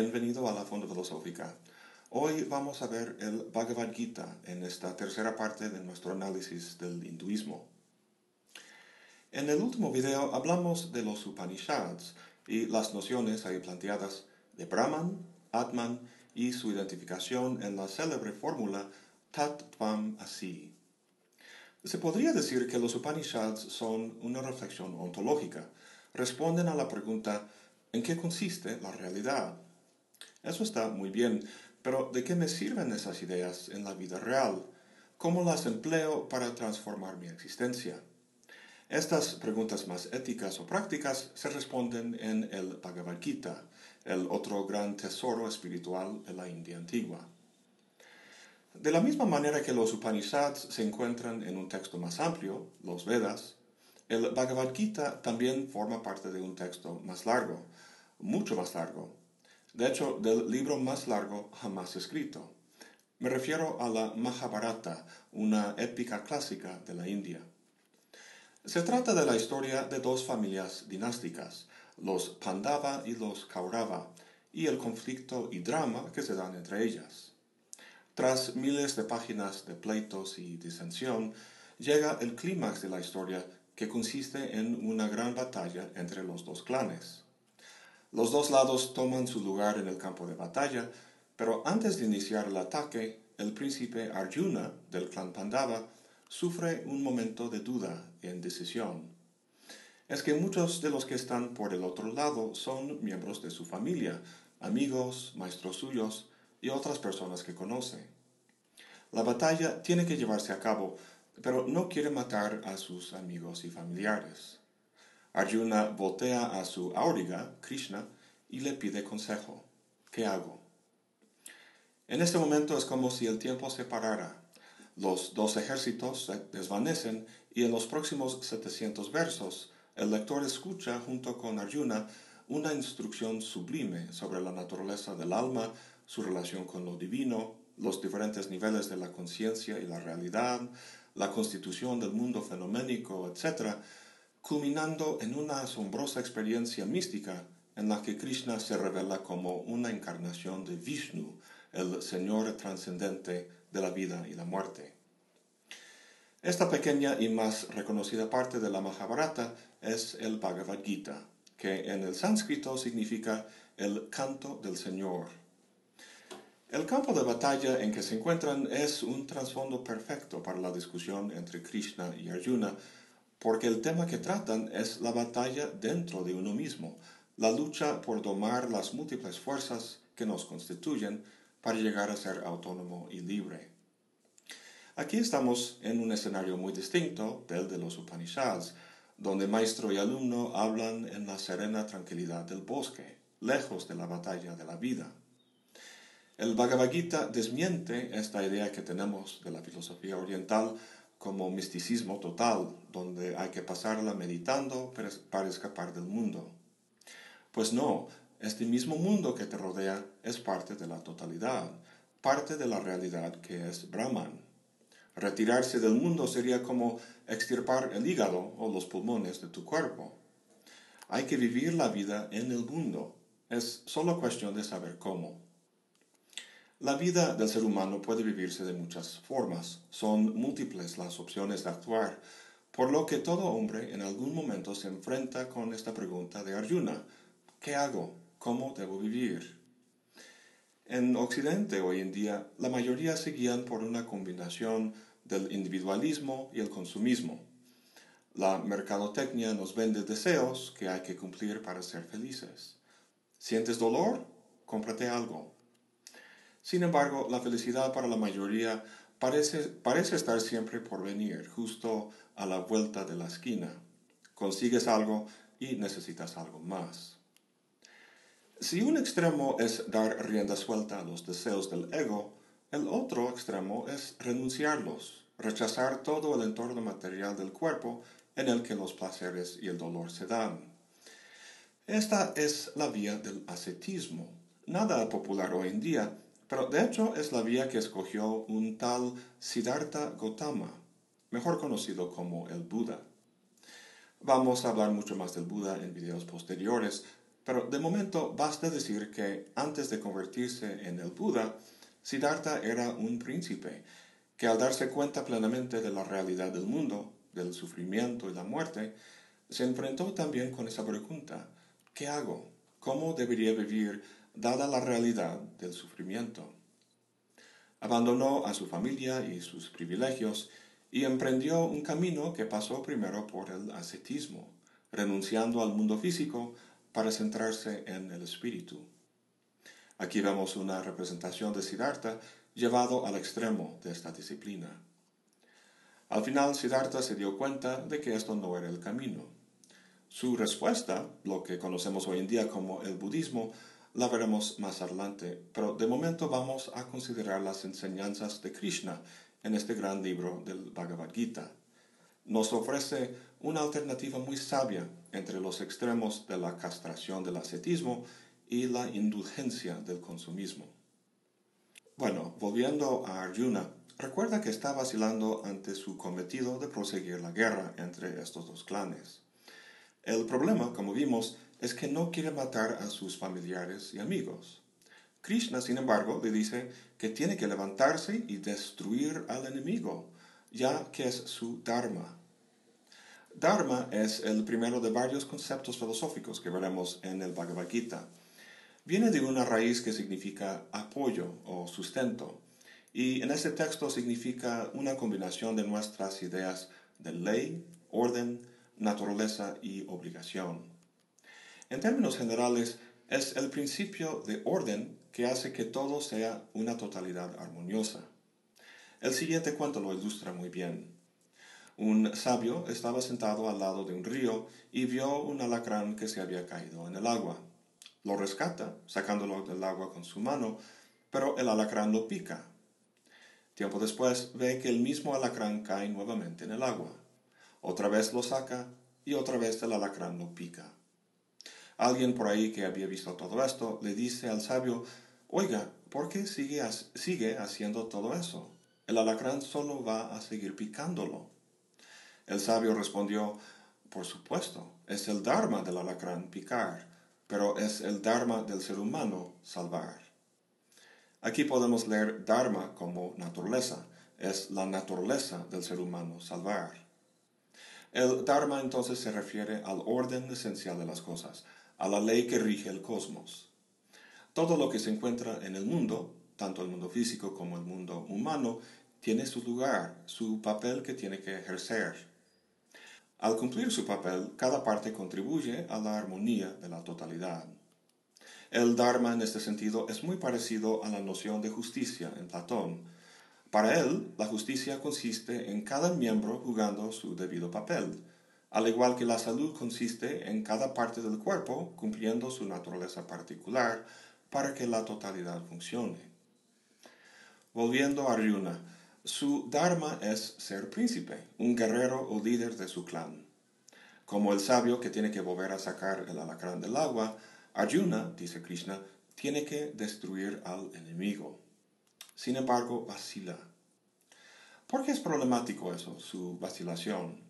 bienvenido a la Fonda Filosófica. Hoy vamos a ver el Bhagavad Gita en esta tercera parte de nuestro análisis del hinduismo. En el último video hablamos de los Upanishads y las nociones ahí planteadas de Brahman, Atman y su identificación en la célebre fórmula Tat Tvam Asi. Se podría decir que los Upanishads son una reflexión ontológica, responden a la pregunta ¿en qué consiste la realidad? Eso está muy bien, pero ¿de qué me sirven esas ideas en la vida real? ¿Cómo las empleo para transformar mi existencia? Estas preguntas más éticas o prácticas se responden en el Bhagavad Gita, el otro gran tesoro espiritual de la India antigua. De la misma manera que los Upanishads se encuentran en un texto más amplio, los Vedas, el Bhagavad Gita también forma parte de un texto más largo, mucho más largo. De hecho, del libro más largo jamás escrito. Me refiero a la Mahabharata, una épica clásica de la India. Se trata de la historia de dos familias dinásticas, los Pandava y los Kaurava, y el conflicto y drama que se dan entre ellas. Tras miles de páginas de pleitos y disensión, llega el clímax de la historia que consiste en una gran batalla entre los dos clanes. Los dos lados toman su lugar en el campo de batalla, pero antes de iniciar el ataque, el príncipe Arjuna del clan Pandava sufre un momento de duda e indecisión. Es que muchos de los que están por el otro lado son miembros de su familia, amigos, maestros suyos y otras personas que conoce. La batalla tiene que llevarse a cabo, pero no quiere matar a sus amigos y familiares. Arjuna voltea a su auriga, Krishna, y le pide consejo. ¿Qué hago? En este momento es como si el tiempo se parara los dos ejércitos se desvanecen y en los próximos 700 versos el lector escucha junto con Arjuna una instrucción sublime sobre la naturaleza del alma, su relación con lo divino, los diferentes niveles de la conciencia y la realidad, la constitución del mundo fenoménico, etc., culminando en una asombrosa experiencia mística en la que Krishna se revela como una encarnación de Vishnu, el Señor trascendente de la vida y la muerte. Esta pequeña y más reconocida parte de la Mahabharata es el Bhagavad Gita, que en el sánscrito significa el canto del Señor. El campo de batalla en que se encuentran es un trasfondo perfecto para la discusión entre Krishna y Arjuna, porque el tema que tratan es la batalla dentro de uno mismo, la lucha por domar las múltiples fuerzas que nos constituyen para llegar a ser autónomo y libre. Aquí estamos en un escenario muy distinto del de los Upanishads, donde maestro y alumno hablan en la serena tranquilidad del bosque, lejos de la batalla de la vida. El Bhagavad Gita desmiente esta idea que tenemos de la filosofía oriental como misticismo total, donde hay que pasarla meditando para escapar del mundo. Pues no, este mismo mundo que te rodea es parte de la totalidad, parte de la realidad que es Brahman. Retirarse del mundo sería como extirpar el hígado o los pulmones de tu cuerpo. Hay que vivir la vida en el mundo. Es solo cuestión de saber cómo. La vida del ser humano puede vivirse de muchas formas. Son múltiples las opciones de actuar, por lo que todo hombre en algún momento se enfrenta con esta pregunta de Arjuna. ¿Qué hago? ¿Cómo debo vivir? En Occidente hoy en día, la mayoría se guían por una combinación del individualismo y el consumismo. La mercadotecnia nos vende deseos que hay que cumplir para ser felices. ¿Sientes dolor? Cómprate algo. Sin embargo, la felicidad para la mayoría parece, parece estar siempre por venir, justo a la vuelta de la esquina. Consigues algo y necesitas algo más. Si un extremo es dar rienda suelta a los deseos del ego, el otro extremo es renunciarlos, rechazar todo el entorno material del cuerpo en el que los placeres y el dolor se dan. Esta es la vía del ascetismo, nada popular hoy en día, pero de hecho es la vía que escogió un tal Siddhartha Gautama, mejor conocido como el Buda. Vamos a hablar mucho más del Buda en videos posteriores, Pero de momento basta decir que antes de convertirse en el Buda, Siddhartha era un príncipe, que al darse cuenta plenamente de la realidad del mundo, del sufrimiento y la muerte, se enfrentó también con esa pregunta, ¿qué hago? ¿Cómo debería vivir dada la realidad del sufrimiento? Abandonó a su familia y sus privilegios y emprendió un camino que pasó primero por el ascetismo, renunciando al mundo físico para centrarse en el espíritu. Aquí vemos una representación de Siddhartha llevado al extremo de esta disciplina. Al final Siddhartha se dio cuenta de que esto no era el camino. Su respuesta, lo que conocemos hoy en día como el budismo, la veremos más adelante, pero de momento vamos a considerar las enseñanzas de Krishna en este gran libro del Bhagavad Gita. Nos ofrece una alternativa muy sabia entre los extremos de la castración del ascetismo y la indulgencia del consumismo. Bueno, volviendo a Arjuna, recuerda que está vacilando ante su cometido de proseguir la guerra entre estos dos clanes. El problema, como vimos, es que no quiere matar a sus familiares y amigos. Krishna, sin embargo, le dice que tiene que levantarse y destruir al enemigo, ya que es su Dharma. Dharma es el primero de varios conceptos filosóficos que veremos en el Bhagavad Gita. Viene de una raíz que significa apoyo o sustento, y en este texto significa una combinación de nuestras ideas de ley, orden, naturaleza y obligación. En términos generales, es el principio de orden que hace que todo sea una totalidad armoniosa. El siguiente cuento lo ilustra muy bien. Un sabio estaba sentado al lado de un río y vio un alacrán que se había caído en el agua. Lo rescata, sacándolo del agua con su mano, pero el alacrán lo pica. Tiempo después ve que el mismo alacrán cae nuevamente en el agua. Otra vez lo saca y otra vez el alacrán lo pica. Alguien por ahí que había visto todo esto le dice al sabio, oiga, ¿por qué sigue, sigue haciendo todo eso? El alacrán solo va a seguir picándolo. El sabio respondió, por supuesto, es el dharma del alacrán picar, pero es el dharma del ser humano salvar. Aquí podemos leer dharma como naturaleza, es la naturaleza del ser humano salvar. El dharma entonces se refiere al orden esencial de las cosas, a la ley que rige el cosmos. Todo lo que se encuentra en el mundo, tanto el mundo físico como el mundo humano, tiene su lugar, su papel que tiene que ejercer. Al cumplir su papel, cada parte contribuye a la armonía de la totalidad. El Dharma en este sentido es muy parecido a la noción de justicia en Platón. Para él, la justicia consiste en cada miembro jugando su debido papel, al igual que la salud consiste en cada parte del cuerpo cumpliendo su naturaleza particular para que la totalidad funcione. Volviendo a Ryuna, su dharma es ser príncipe, un guerrero o líder de su clan. Como el sabio que tiene que volver a sacar el alacrán del agua, Arjuna, dice Krishna, tiene que destruir al enemigo. Sin embargo, vacila. ¿Por qué es problemático eso, su vacilación?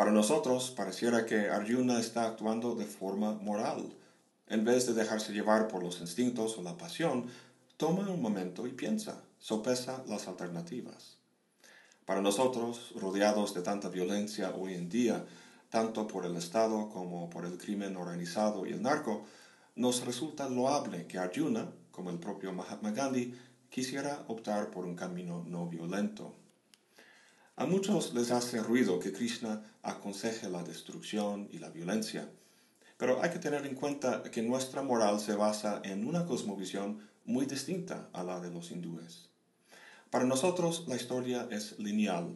Para nosotros pareciera que Arjuna está actuando de forma moral. En vez de dejarse llevar por los instintos o la pasión, toma un momento y piensa, sopesa las alternativas. Para nosotros, rodeados de tanta violencia hoy en día, tanto por el Estado como por el crimen organizado y el narco, nos resulta loable que Arjuna, como el propio Mahatma Gandhi, quisiera optar por un camino no violento. A muchos les hace ruido que Krishna aconseje la destrucción y la violencia, pero hay que tener en cuenta que nuestra moral se basa en una cosmovisión muy distinta a la de los hindúes. Para nosotros la historia es lineal,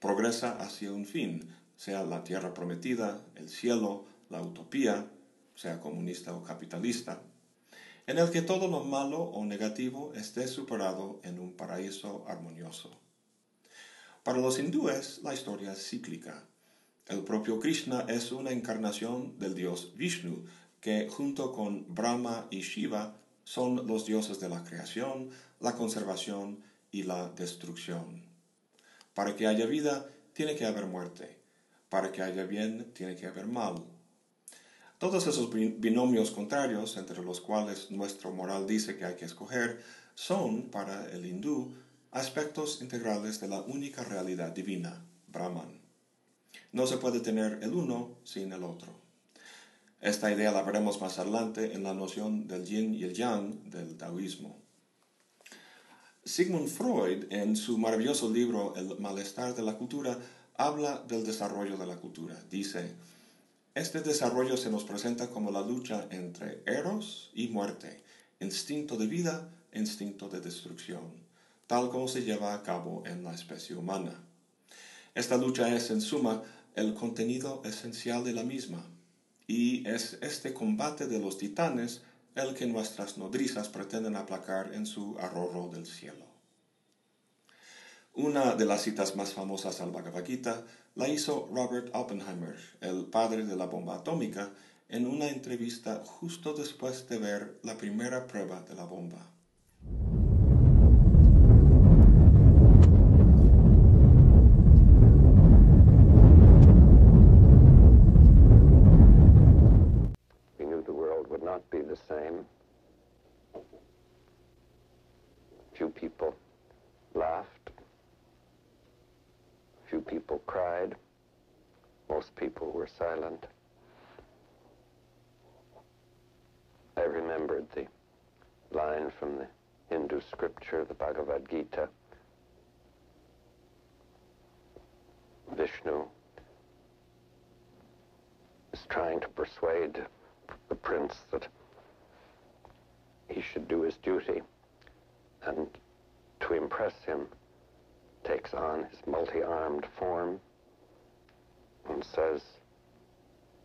progresa hacia un fin, sea la tierra prometida, el cielo, la utopía, sea comunista o capitalista, en el que todo lo malo o negativo esté superado en un paraíso armonioso. Para los hindúes, la historia es cíclica. El propio Krishna es una encarnación del dios Vishnu, que junto con Brahma y Shiva son los dioses de la creación, la conservación y la destrucción. Para que haya vida, tiene que haber muerte. Para que haya bien, tiene que haber mal. Todos esos binomios contrarios entre los cuales nuestro moral dice que hay que escoger son, para el hindú, aspectos integrales de la única realidad divina, Brahman. No se puede tener el uno sin el otro. Esta idea la veremos más adelante en la noción del yin y el yang del taoísmo. Sigmund Freud, en su maravilloso libro El malestar de la cultura, habla del desarrollo de la cultura. Dice, este desarrollo se nos presenta como la lucha entre eros y muerte, instinto de vida, instinto de destrucción, tal como se lleva a cabo en la especie humana. Esta lucha es, en suma, el contenido esencial de la misma, y es este combate de los titanes el que nuestras nodrizas pretenden aplacar en su arrorro del cielo. Una de las citas más famosas al Bhagavad Gita la hizo Robert Oppenheimer, el padre de la bomba atómica, en una entrevista justo después de ver la primera prueba de la bomba. Hindu scripture, the Bhagavad Gita. Vishnu is trying to persuade the prince that he should do his duty and to impress him takes on his multi-armed form and says,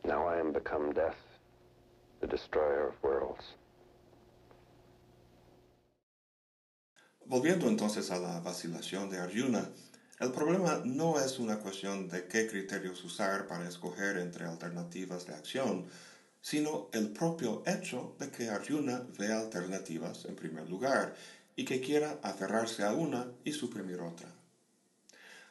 Now I am become death, the destroyer of worlds. Volviendo entonces a la vacilación de Arjuna, el problema no es una cuestión de qué criterios usar para escoger entre alternativas de acción, sino el propio hecho de que Arjuna vea alternativas en primer lugar y que quiera aferrarse a una y suprimir otra.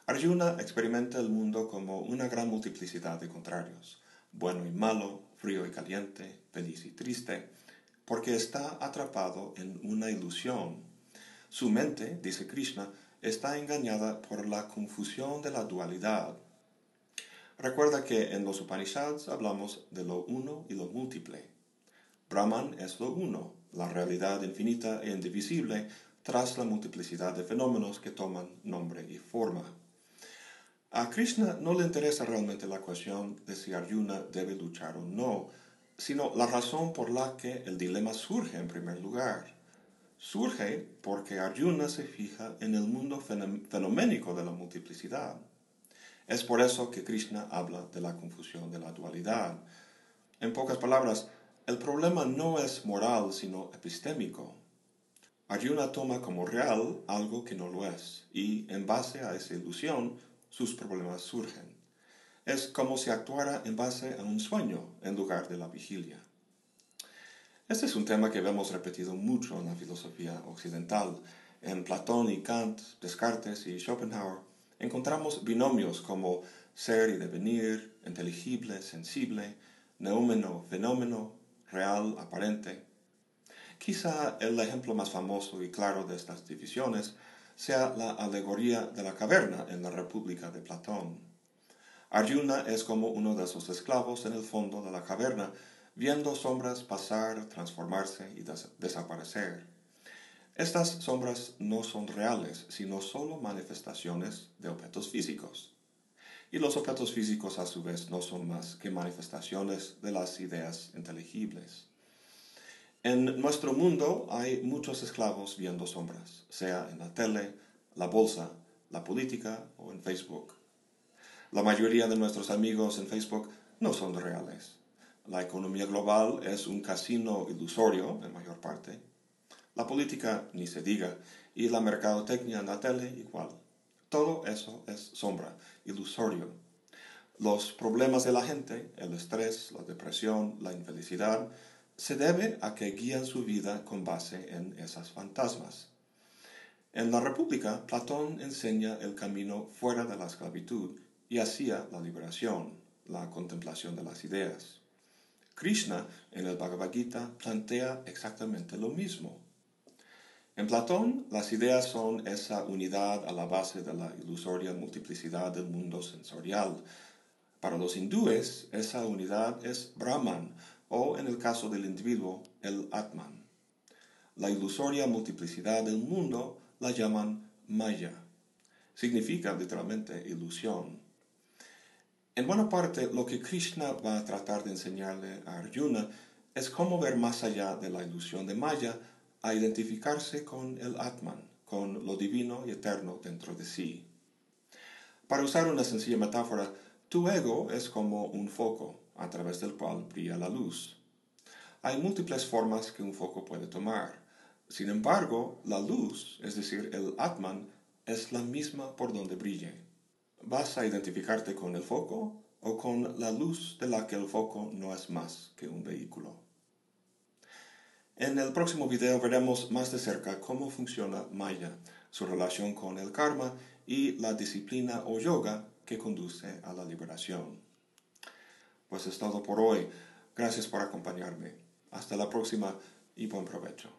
Arjuna experimenta el mundo como una gran multiplicidad de contrarios, bueno y malo, frío y caliente, feliz y triste, porque está atrapado en una ilusión. Su mente, dice Krishna, está engañada por la confusión de la dualidad. Recuerda que en los Upanishads hablamos de lo uno y lo múltiple. Brahman es lo uno, la realidad infinita e indivisible, tras la multiplicidad de fenómenos que toman nombre y forma. A Krishna no le interesa realmente la cuestión de si Arjuna debe luchar o no, sino la razón por la que el dilema surge en primer lugar. Surge porque Arjuna se fija en el mundo fenoménico de la multiplicidad. Es por eso que Krishna habla de la confusión de la dualidad. En pocas palabras, el problema no es moral, sino epistémico. Arjuna toma como real algo que no lo es, y en base a esa ilusión, sus problemas surgen. Es como si actuara en base a un sueño en lugar de la vigilia. Este es un tema que vemos repetido mucho en la filosofía occidental. En Platón y Kant, Descartes y Schopenhauer encontramos binomios como ser y devenir, inteligible, sensible, neúmeno, fenómeno, real, aparente. Quizá el ejemplo más famoso y claro de estas divisiones sea la alegoría de la caverna en la República de Platón. Arjuna es como uno de esos esclavos en el fondo de la caverna, viendo sombras pasar, transformarse y des desaparecer. Estas sombras no son reales, sino solo manifestaciones de objetos físicos. Y los objetos físicos a su vez no son más que manifestaciones de las ideas inteligibles. En nuestro mundo hay muchos esclavos viendo sombras, sea en la tele, la bolsa, la política o en Facebook. La mayoría de nuestros amigos en Facebook no son reales. La economía global es un casino ilusorio en mayor parte. La política ni se diga, y la mercadotecnia en la tele igual. Todo eso es sombra, ilusorio. Los problemas de la gente, el estrés, la depresión, la infelicidad, se debe a que guían su vida con base en esas fantasmas. En la República, Platón enseña el camino fuera de la esclavitud y hacía la liberación, la contemplación de las ideas. Krishna en el Bhagavad Gita plantea exactamente lo mismo. En Platón, las ideas son esa unidad a la base de la ilusoria multiplicidad del mundo sensorial. Para los hindúes, esa unidad es Brahman, o en el caso del individuo, el Atman. La ilusoria multiplicidad del mundo la llaman Maya. Significa literalmente ilusión. En buena parte, lo que Krishna va a tratar de enseñarle a Arjuna es cómo ver más allá de la ilusión de Maya a identificarse con el Atman, con lo divino y eterno dentro de sí. Para usar una sencilla metáfora, tu ego es como un foco a través del cual brilla la luz. Hay múltiples formas que un foco puede tomar. Sin embargo, la luz, es decir, el Atman, es la misma por donde brille. ¿Vas a identificarte con el foco o con la luz de la que el foco no es más que un vehículo? En el próximo video veremos más de cerca cómo funciona Maya, su relación con el karma y la disciplina o yoga que conduce a la liberación. Pues es todo por hoy. Gracias por acompañarme. Hasta la próxima y buen provecho.